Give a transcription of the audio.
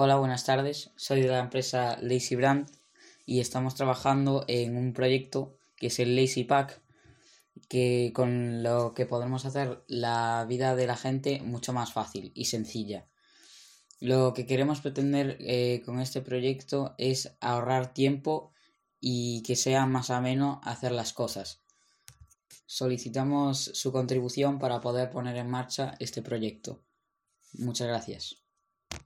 Hola, buenas tardes. Soy de la empresa Lazy Brand y estamos trabajando en un proyecto que es el Lazy Pack, que con lo que podemos hacer la vida de la gente mucho más fácil y sencilla. Lo que queremos pretender eh, con este proyecto es ahorrar tiempo y que sea más ameno hacer las cosas. Solicitamos su contribución para poder poner en marcha este proyecto. Muchas gracias.